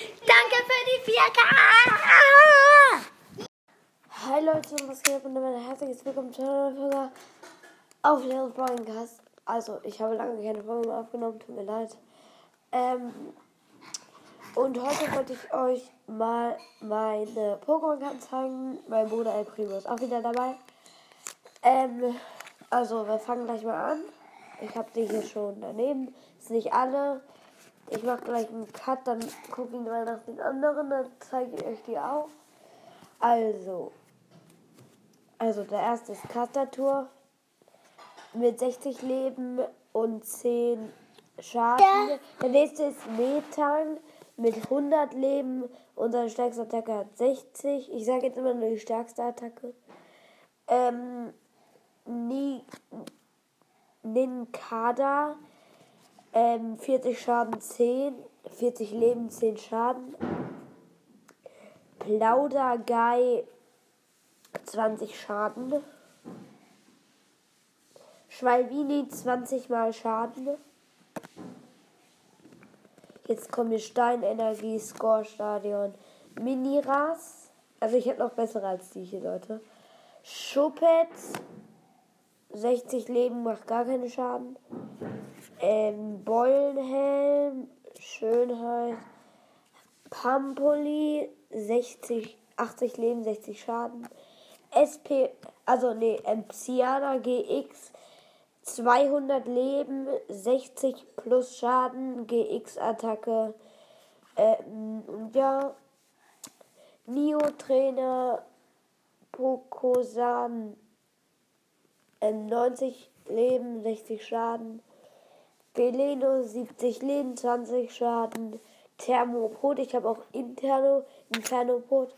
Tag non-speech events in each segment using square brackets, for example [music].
Danke für die 4K! Hi Leute was geht und damit herzliches Willkommen zu einer Folge auf Little Broadcast. Also, ich habe lange keine Folge mehr aufgenommen, tut mir leid. Ähm, und heute wollte ich euch mal meine Pokémon-Karten zeigen. Mein Bruder El Primo ist auch wieder dabei. Ähm, also, wir fangen gleich mal an. Ich habe die hier schon daneben. Ist nicht alle. Ich mache gleich einen Cut, dann gucke ich mal nach den anderen, dann zeige ich euch die auch. Also, also der erste ist Kastatur mit 60 Leben und 10 Schaden. Ja. Der nächste ist Metang mit 100 Leben und seine stärkste Attacke hat 60. Ich sage jetzt immer nur die stärkste Attacke. Ähm, Ni Ninkada ähm, 40 Schaden 10, 40 Leben 10 Schaden. Plauderguy 20 Schaden. Schwalbini 20 mal Schaden. Jetzt kommen hier Steinenergie, Score Stadion, Miniras. Also ich hätte noch bessere als die hier, Leute. Schuppet 60 Leben macht gar keinen Schaden. Ähm, Beulenhelm, Schönheit. Pampoli, 60, 80 Leben, 60 Schaden. SP, also nee, Psyana GX, 200 Leben, 60 plus Schaden, GX-Attacke. Ähm, ja, Neo-Trainer, Pokosan, ähm, 90 Leben, 60 Schaden. Beleno 70 Leben, 20 Schaden. Thermopod, ich habe auch Interno, Internopod.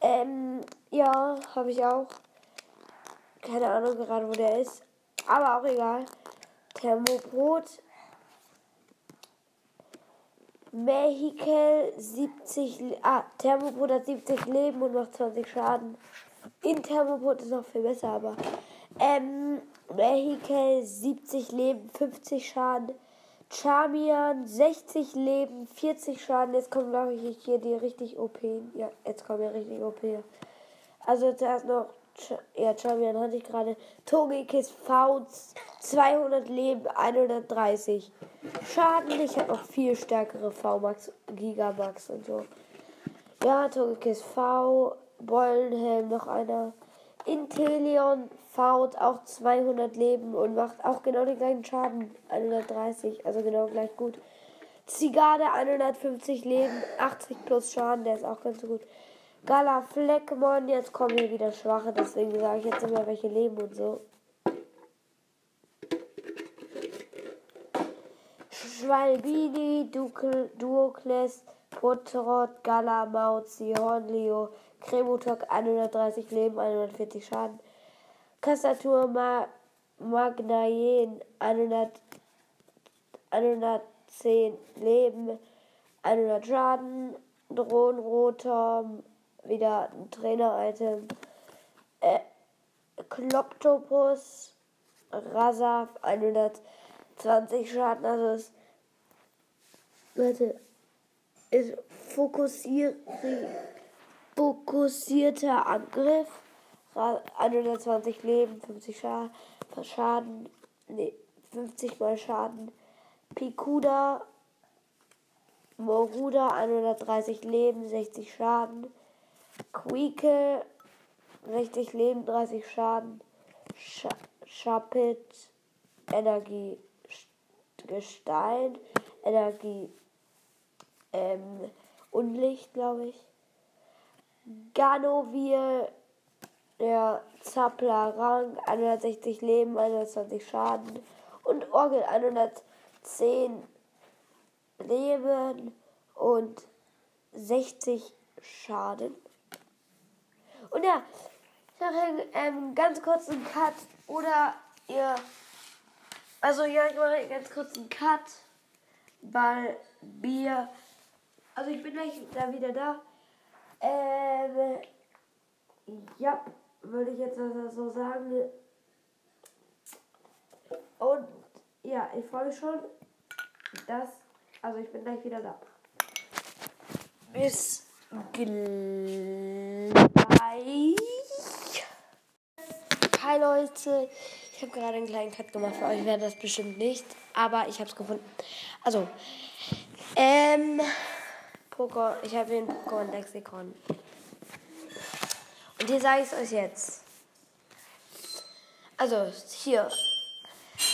Ähm, ja, habe ich auch. Keine Ahnung gerade, wo der ist. Aber auch egal. Thermopod. Mehikel 70, Le- ah, Thermopod hat 70 Leben und macht 20 Schaden. In Thermopod ist noch viel besser, aber ähm, Mehikel 70 Leben, 50 Schaden. Charmian 60 Leben, 40 Schaden. Jetzt kommen, glaube ich, hier die richtig OP. Ja, jetzt kommen ja richtig OP. Also zuerst noch, Ch ja, Charmian hatte ich gerade. Togekis V 200 Leben, 130 Schaden. Ich habe noch viel stärkere V-Max, Gigamax und so. Ja, Togekis V, Beulenhelm, noch einer. Inteleon faut auch 200 Leben und macht auch genau den gleichen Schaden. 130, also genau gleich gut. Zigade 150 Leben, 80 plus Schaden, der ist auch ganz so gut. Gala Fleckmon, jetzt kommen hier wieder Schwache, deswegen sage ich jetzt immer welche leben und so. Schwalbini, Duokles, Potrot, Gala, Mauzi, Hornleo, Cremotok 130 Leben, 140 Schaden. Kastatur Ma Magnayen 100, 110 Leben, 100 Schaden. Drohnenroter, wieder ein Trainer-Item. Äh, Kloptopus, Rasaf 120 Schaden, also es Warte, ist fokussiert fokussierter Angriff. Ra- 120 Leben, 50 Schaden, Schaden, nee, 50 mal Schaden. Pikuda, Moruda, 130 Leben, 60 Schaden. Quieke, 60 Leben, 30 Schaden. Scha Chapit, Energie, St- Gestein, Energie, ähm, Unlicht, glaube ich. Ganovir, der Zappler Rang, 160 Leben, 120 Schaden. Und Orgel 110 Leben und 60 Schaden. Und ja, ich mache ähm, ganz kurz einen Cut oder ihr. Also ja, ich mache ganz kurz einen Cut, weil Bier. Also ich bin gleich da wieder da. Ähm, ja, würde ich jetzt also so sagen. Und ja, ich freue mich schon, dass. Also ich bin gleich wieder da. Bis gleich. Hi Leute, ich habe gerade einen kleinen Cut gemacht. Für euch wäre das bestimmt nicht, aber ich habe es gefunden. Also, ähm, Poker, ich habe hier ein Pokémon-Lexikon. Und hier sage ich es euch jetzt. Also, hier.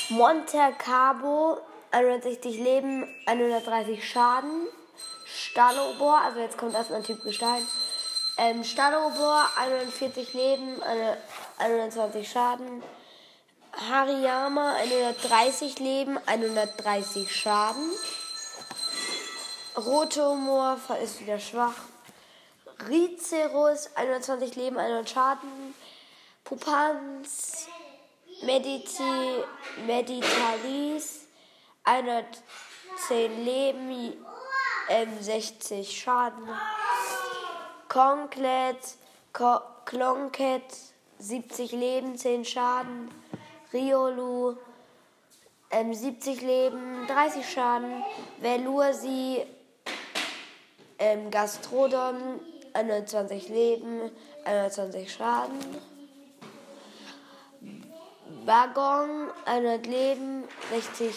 Monte Carlo, 160 Leben, 130 Schaden. Stalobor, also jetzt kommt erstmal ein Typ Gestein. Ähm, Stalobor, 140 Leben, 120 Schaden. Hariyama, 130 Leben, 130 Schaden. Rotomor ist wieder schwach. Ricerus, 120 Leben, 100 Schaden. Pupans, Medici, Meditalis, 110 Leben, ähm, 60 Schaden. Conclet, Klonket, 70 Leben, 10 Schaden. Riolu, ähm, 70 Leben, 30 Schaden. Velursi, ähm, Gastrodon, 21 Leben, 21 Schaden. Waggon, 100 Leben, 60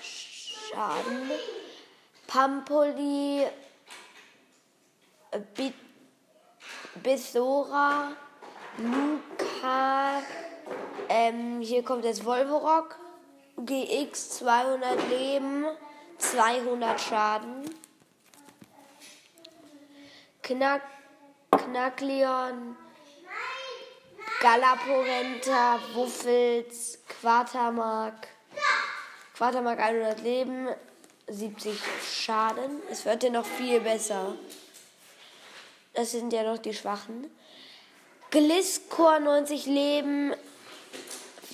Schaden. Pampoli, Bissora, Luca, ähm, hier kommt jetzt Volvorock, GX 200 Leben, 200 Schaden. Knack, Knackleon, Galaporenta, Wuffels, Quatermark. Quatermark 100 Leben, 70 Schaden. Es wird ja noch viel besser. Das sind ja noch die Schwachen. Gliscor 90 Leben,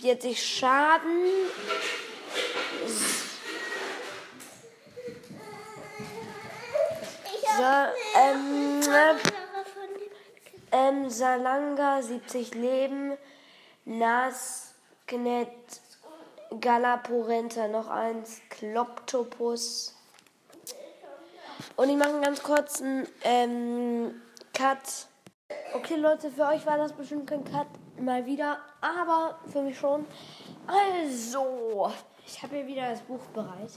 40 Schaden. So, ähm, ähm, Salanga 70 Leben, Nasknet, Galapurenta noch eins, Kloptopus. Und ich mache einen ganz kurzen ähm, Cut. Okay, Leute, für euch war das bestimmt kein Cut mal wieder, aber für mich schon. Also, ich habe hier wieder das Buch bereit.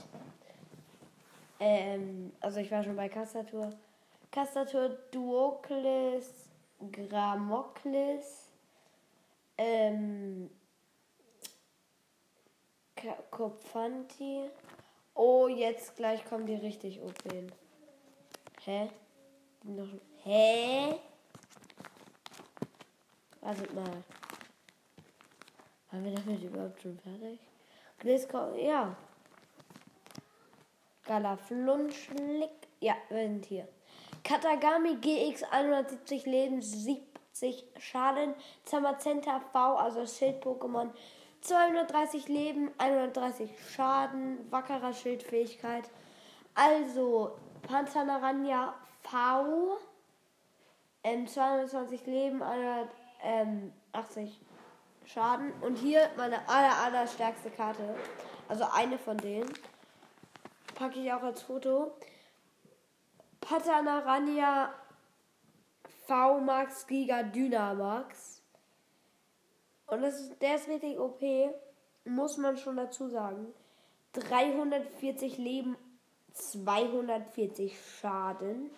Ähm, also ich war schon bei Kastatur. Kastatur Duokles, Gramokles, ähm, Kopfanti. Oh, jetzt gleich kommen die richtig OP. Hä? Hä? Wartet mal. Waren wir damit überhaupt schon fertig? Ja. Galaflunschlick. Ja, wir sind hier. Katagami GX 170 Leben, 70 Schaden. Zamazenta V, also Schild-Pokémon. 230 Leben, 130 Schaden. Wackerer Schildfähigkeit. Also, Panzanaranja V. Ähm, 220 Leben, 180 Schaden. Und hier meine aller, aller stärkste Karte. Also eine von denen packe ich auch als Foto. Patanarania V Max Giga Dynamax. Und das ist, der ist richtig OP, muss man schon dazu sagen. 340 Leben, 240 Schaden.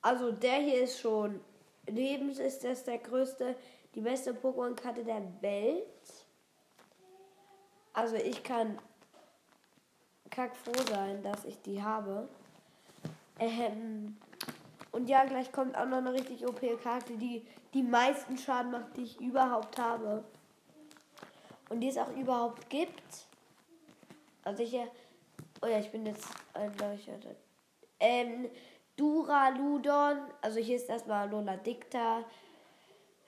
Also der hier ist schon, Lebens ist das der größte, die beste Pokémon-Karte der Welt. Also ich kann kack froh sein, dass ich die habe. Ähm, und ja, gleich kommt auch noch eine richtig OP-Karte, die die meisten Schaden macht, die ich überhaupt habe. Und die es auch überhaupt gibt. Also ich. Oh ja, ich bin jetzt ein Leuchter. Ähm, Duraludon, also hier ist erstmal Lola Dicta.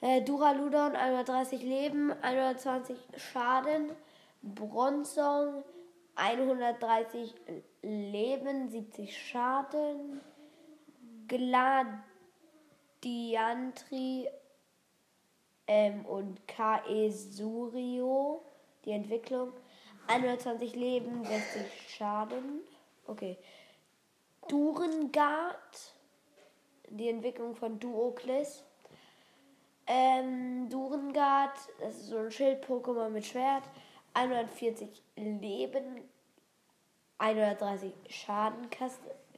Äh, Duraludon, 130 Leben, 120 Schaden. Bronzong, 130 Leben, 70 Schaden. Gladiantri ähm, und K.E. Surio, die Entwicklung. 120 Leben, 60 Schaden. Okay. Durengard, die Entwicklung von Duoklis. Ähm, Durengard, das ist so ein Schild-Pokémon mit Schwert. 140 Leben, 130 Schaden,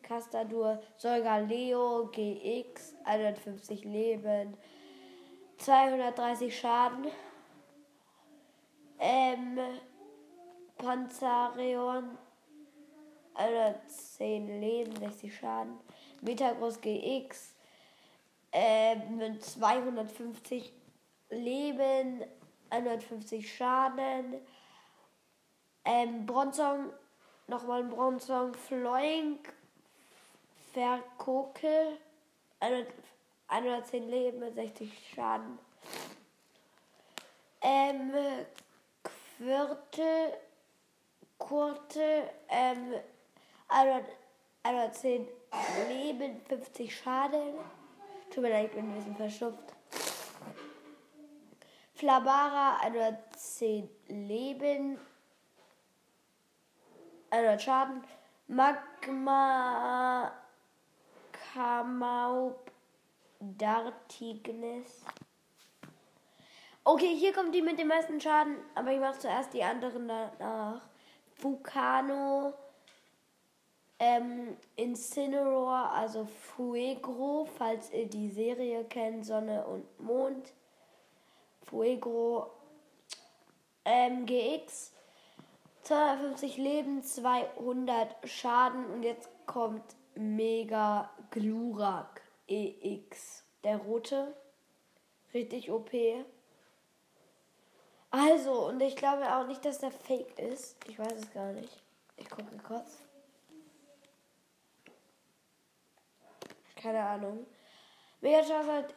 Castadur, Solgaleo, GX, 150 Leben, 230 Schaden. Ähm, Panzareon, 110 Leben, 60 Schaden. Metagross GX, ähm, mit 250 Leben, 150 Schaden. Ähm, Bronzong, nochmal ein Bronzong, Flying, Verkokel, 110 Leben mit 60 Schaden. Ähm, Quirtel, Kurte, ähm, 110 Leben, 50 Schaden. Tut mir leid, ich bin ein bisschen verschupft. Flabara 110 Leben, 100 Schaden. Magma Kamaub Dartignes. Okay, hier kommt die mit dem meisten Schaden, aber ich mache zuerst die anderen danach. Vulcano, ähm, Incineroar, also Fuegro, falls ihr die Serie kennt, Sonne und Mond. Fuego, ähm, GX, 250 Leben, 200 Schaden und jetzt kommt Mega Glurak EX, der rote. Richtig OP. Also, und ich glaube auch nicht, dass der fake ist. Ich weiß es gar nicht. Ich gucke kurz. Keine Ahnung. Mega Charizard,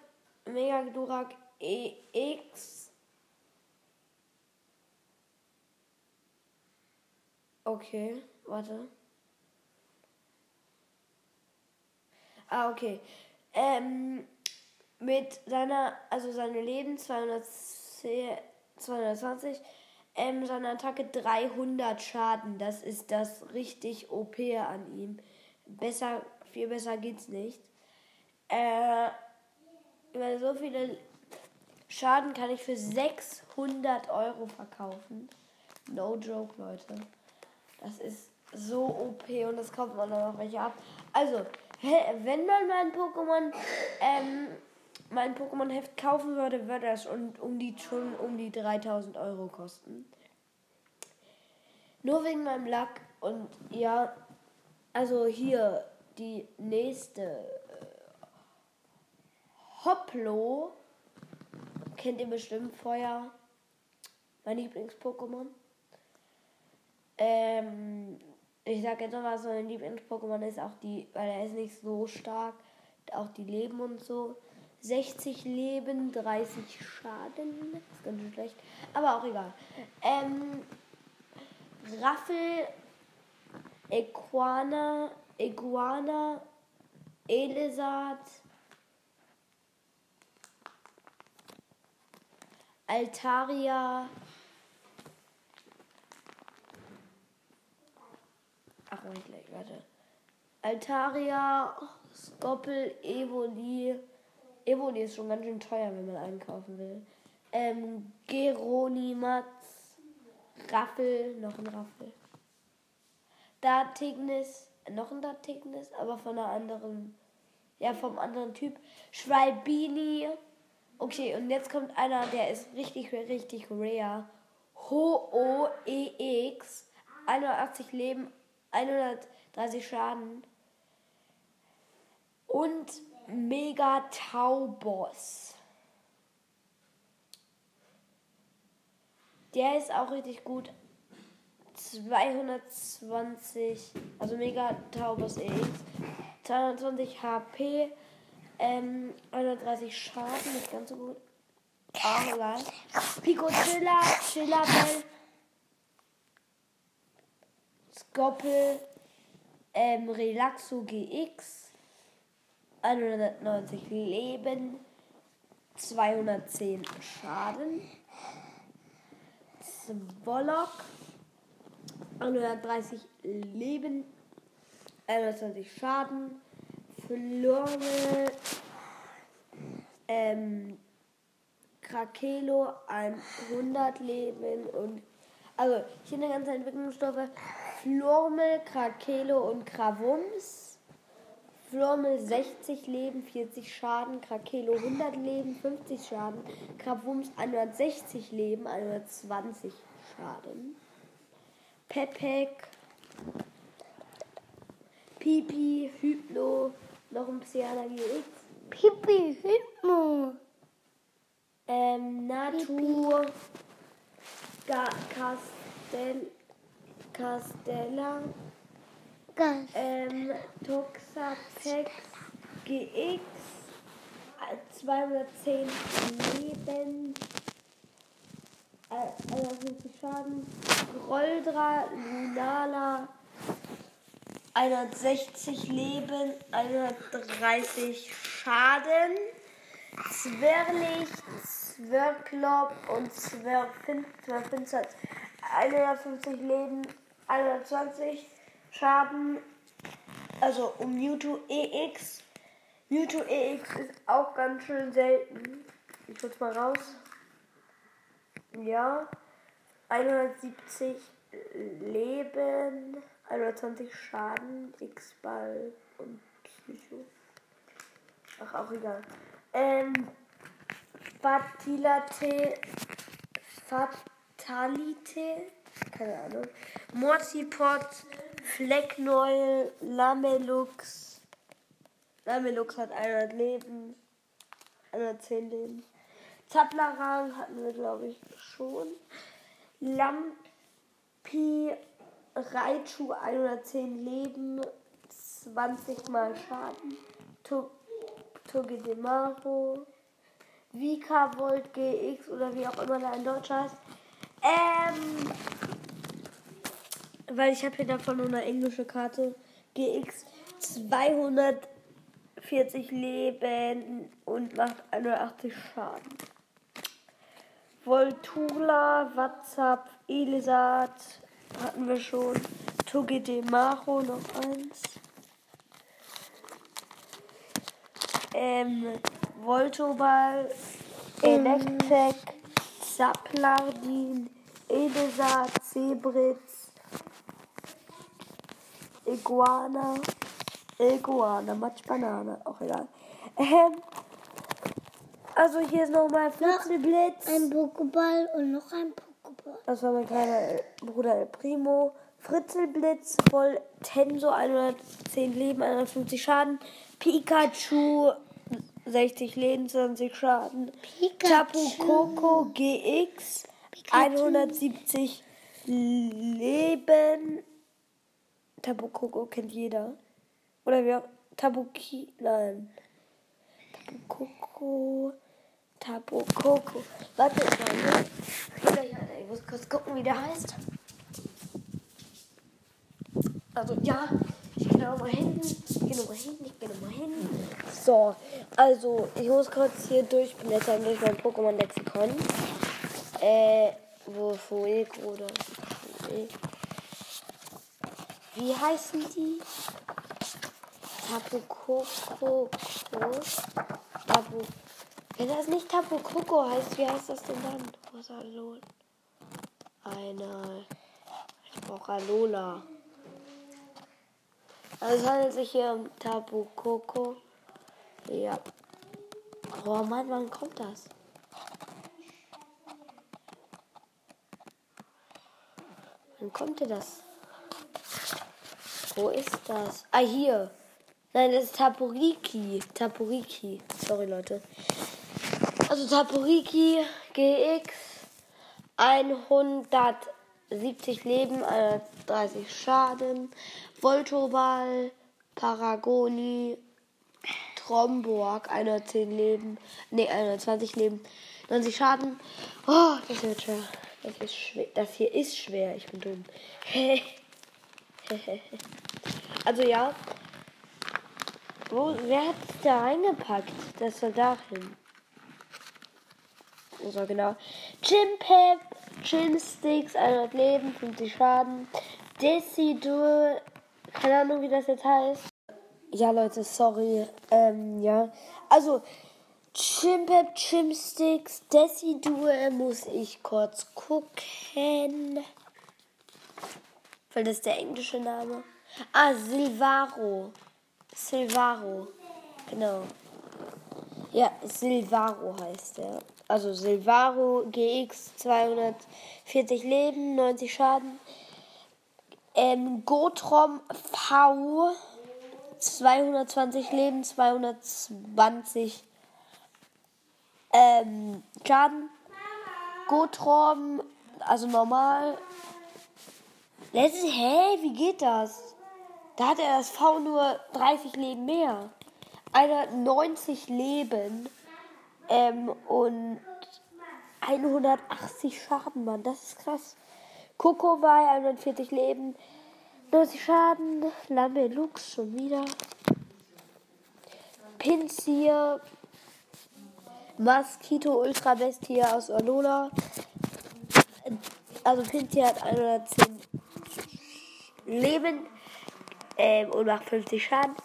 Mega Glurak EX. Okay, warte. Ah, okay. Ähm, mit seiner, also seine Leben 210, 220, ähm, seine Attacke 300 Schaden. Das ist das richtig OP an ihm. Besser, viel besser geht's nicht. Äh, weil so viele Schaden kann ich für 600 Euro verkaufen. No joke, Leute. Das ist so OP und das kommt man noch welche ab. Also, wenn man mein Pokémon, ähm, mein Pokémon-Heft kaufen würde, würde das um, um die, schon um die 3000 Euro kosten. Nur wegen meinem Lack und ja, also hier die nächste äh, Hoplo. Kennt ihr bestimmt Feuer. Mein Lieblings-Pokémon. Ähm, ich sag jetzt noch was, mein Lieblings-Pokémon ist auch die, weil er ist nicht so stark, auch die Leben und so. 60 Leben, 30 Schaden. Das ist ganz schlecht. Aber auch egal. Ähm, Raffel, Equana, Iguana, Elisat, Altaria, Ach, nicht gleich, warte. Altaria, Skoppel, Evoli. Evoli ist schon ganz schön teuer, wenn man einkaufen will. Ähm, Geronimatz, Raffel, noch ein Raffel. Datignis, noch ein Datignis, aber von einer anderen, ja, vom anderen Typ. Schwalbini. Okay, und jetzt kommt einer, der ist richtig, richtig rare. Ho-O-E-X. 81 Leben, 130 Schaden. Und Mega Taubos. Der ist auch richtig gut. 220, also Mega Taubos EX. 220 HP. Ähm, 130 Schaden, nicht ganz so gut. Egal. Pico Chilla, Chilla. Skoppel, ähm, Relaxo GX, 190 Leben, 210 Schaden, Zwollock, 130 Leben, 21 Schaden. Flormel, ähm, Krakelo 100 Leben und also hier eine ganze Entwicklungsstoffe. Flormel, Krakelo und Kravums. Flormel 60 Leben, 40 Schaden, Krakelo 100 Leben, 50 Schaden, Kravums 160 Leben, 120 Schaden. Pepek, Pipi, Hypno, noch ein Psyana GX. Pipi, Hypno. Ähm, Natur, Ga Castel Castella, ähm, Toxapex GX, äh, 210 Leben, äh, 51 Schaden, Groldra, Lunala, 160 Leben, 130 Schaden, Zwerlich, Zwerklop und Zwerfin, Zwerfinzer, 150 Leben, 120 Schaden, also um Mewtwo EX. Mewtwo EX ist auch ganz schön selten. Ich hol's mal raus. Ja. 170 Leben, 120 Schaden, X-Ball und Psycho. Ach, auch egal. Ähm, Fatilate, Fatalite, keine Ahnung. Mortipot, Flecknäuel, Lamelux. Lamelux hat 100 Leben, 110 Leben. Zaplarang hatten wir, glaube ich, schon. Lampi, Raichu, 110 Leben, 20 mal Schaden. To- Togedemaru, Vika Volt GX oder wie auch immer der in Deutsch heißt. Ähm, weil ich habe hier davon nur eine englische Karte. GX 240 Leben und macht 81 Schaden. Voltula, WhatsApp, Elisat hatten wir schon. Togedemaru noch eins. Ähm, Voltoball, Electek, Zaplardin, Elisa, Zebritz, Iguana, Iguana, Matsch Banane, auch egal. Ähm, also hier ist nochmal Flitzelblitz. Ein Pokéball und noch ein Pokéball. Das war mein kleiner Bruder El Primo. Fritzelblitz, voll Tenso, 110 Leben, 150 Schaden. Pikachu, 60 Leben, 20 Schaden. Pikachu. Tapu Coco GX, Pikachu. 170 Leben. Tapu Coco kennt jeder. Oder wir Tabuki, nein. Tapu Coco. Warte mal? Ich muss kurz gucken, wie der heißt. Also ja, ich gehe nochmal hin, ich gehe nochmal hin, ich gehe nochmal hin. So, also ich muss kurz hier durchblättern durch mein Pokémon-Lexikon. Äh, wo Fuego oder Fuego. Wie heißen die? Tapu Coco. Tapu. Wenn das nicht Tapu Coco heißt, wie heißt das denn dann? Rosalol. Eine. Ich brauche Alola. Also es handelt sich hier um Tapu Coco. Ja. Oh Mann, wann kommt das? Wann kommt denn das? Wo ist das? Ah, hier. Nein, das ist Taporiki. Taporiki. Sorry, Leute. Also Taporiki GX 170 Leben, 130 Schaden. Voltoball, Paragoni, Tromborg, 110 Leben, ne, 120 Leben, 90 Schaden. Oh, das wird schwer. Das ist schwer. Das hier ist schwer. Ich bin dumm. [laughs] [laughs] also ja. Wo, wer hat es da reingepackt? Das soll dahin. So, genau. Chimpep, Chimsticks, 100 Leben, 50 Schaden. Decidur, Keine Ahnung, wie das jetzt heißt. Ja, Leute, sorry. Ähm, ja. Also, Chimpep, Chimsticks, Decidue muss ich kurz gucken. Weil das ist der englische Name. Ah, Silvaro. Silvaro. Genau. Ja, Silvaro heißt er. Also Silvaro GX 240 Leben, 90 Schaden. Ähm, Gotrom V 220 Leben, 220 ähm, Schaden. Gotrom, also normal. Letzte, hä, wie geht das? Da hat er das V nur 30 Leben mehr. 190 Leben ähm, und 180 Schaden, Mann. Das ist krass. Coco bei 140 Leben, 90 Schaden. Lamelux schon wieder. Pinsir. Mosquito Ultra Bestie aus Alola. Also Pinsir hat 110 Leben ähm, und macht 50 Schaden.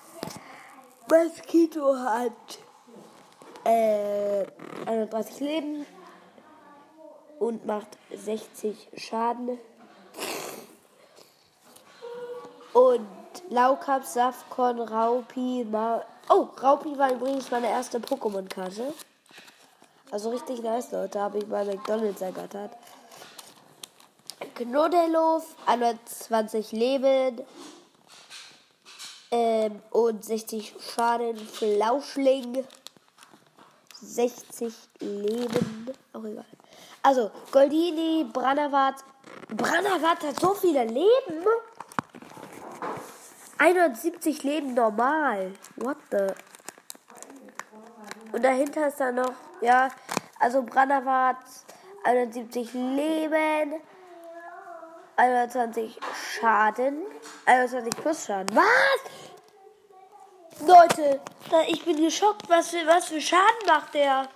Mosquito hat äh, 31 Leben und macht 60 Schaden. Und Laukap, Safkon, Raupi, Ma Oh, Raupi war übrigens meine erste Pokémon-Karte. Also richtig nice, Leute. Habe ich bei McDonalds ergattert. Knodelhof, 120 Leben ähm, und 60 Schaden. Flauschling, 60 Leben. Auch egal. Also, Goldini, Branavat. Branavat hat so viele Leben. 170 Leben normal. What the? Und dahinter ist dann noch, ja, also Branavat, 170 Leben, 21 Schaden, 21 plus Schaden. Was? Leute, ich bin geschockt, was für, was für Schaden macht der?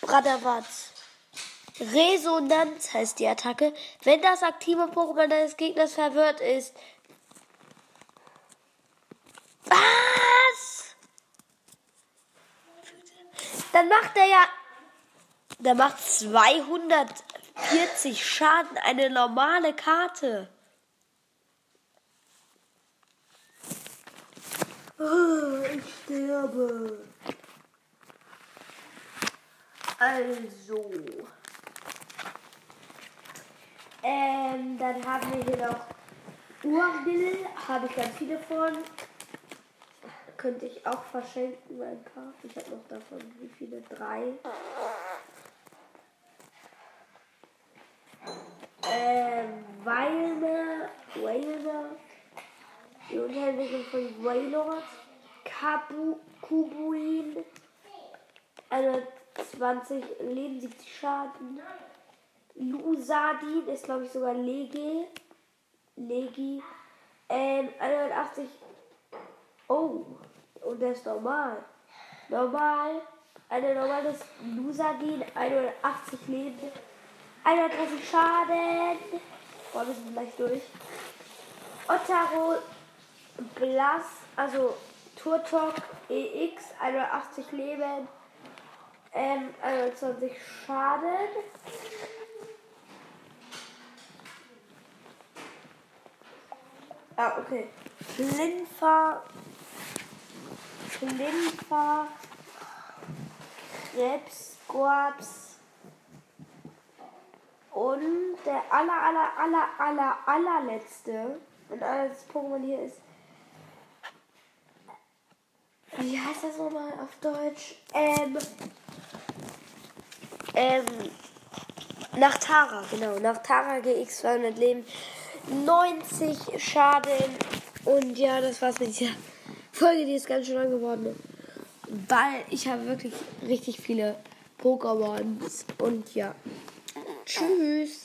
Branavat. Resonanz heißt die Attacke. Wenn das aktive Pokémon deines Gegners verwirrt ist. Was? Dann macht er ja. Der macht 240 Schaden. Eine normale Karte. Oh, ich sterbe. Also. Ähm, dann haben wir hier noch Urbill, habe ich ganz viele von. Könnte ich auch verschenken, ein paar. Ich habe noch davon, wie viele? Drei. Weilmer, Weilmer, die Unterentwicklung von Wailord, Kabu, Kubuin, 120 Leben, 70 Schaden. Lusadin ist, glaube ich, sogar Legi. Legi. Ähm, 180. Oh, und der ist normal. Normal. Eine normale Lusadin, 180 Leben, 130 Schaden. Boah, wir sind gleich durch. Ottaro Blas, also Turtok EX, 180 Leben, ähm, 21 Schaden. Ah, okay. Flinfer. Flinfer. Krebs, Squabs. Und der aller, aller, aller, aller, allerletzte. Und alles Pokémon hier ist. Wie heißt das nochmal auf Deutsch? Ähm. Ähm. Nach Tara, genau. Nach Tara GX 200 Leben. 90 Schaden. Und ja, das war's mit dieser Folge, die ist ganz schön lang geworden. Weil ich habe wirklich richtig viele Pokémons. Und ja. Tschüss.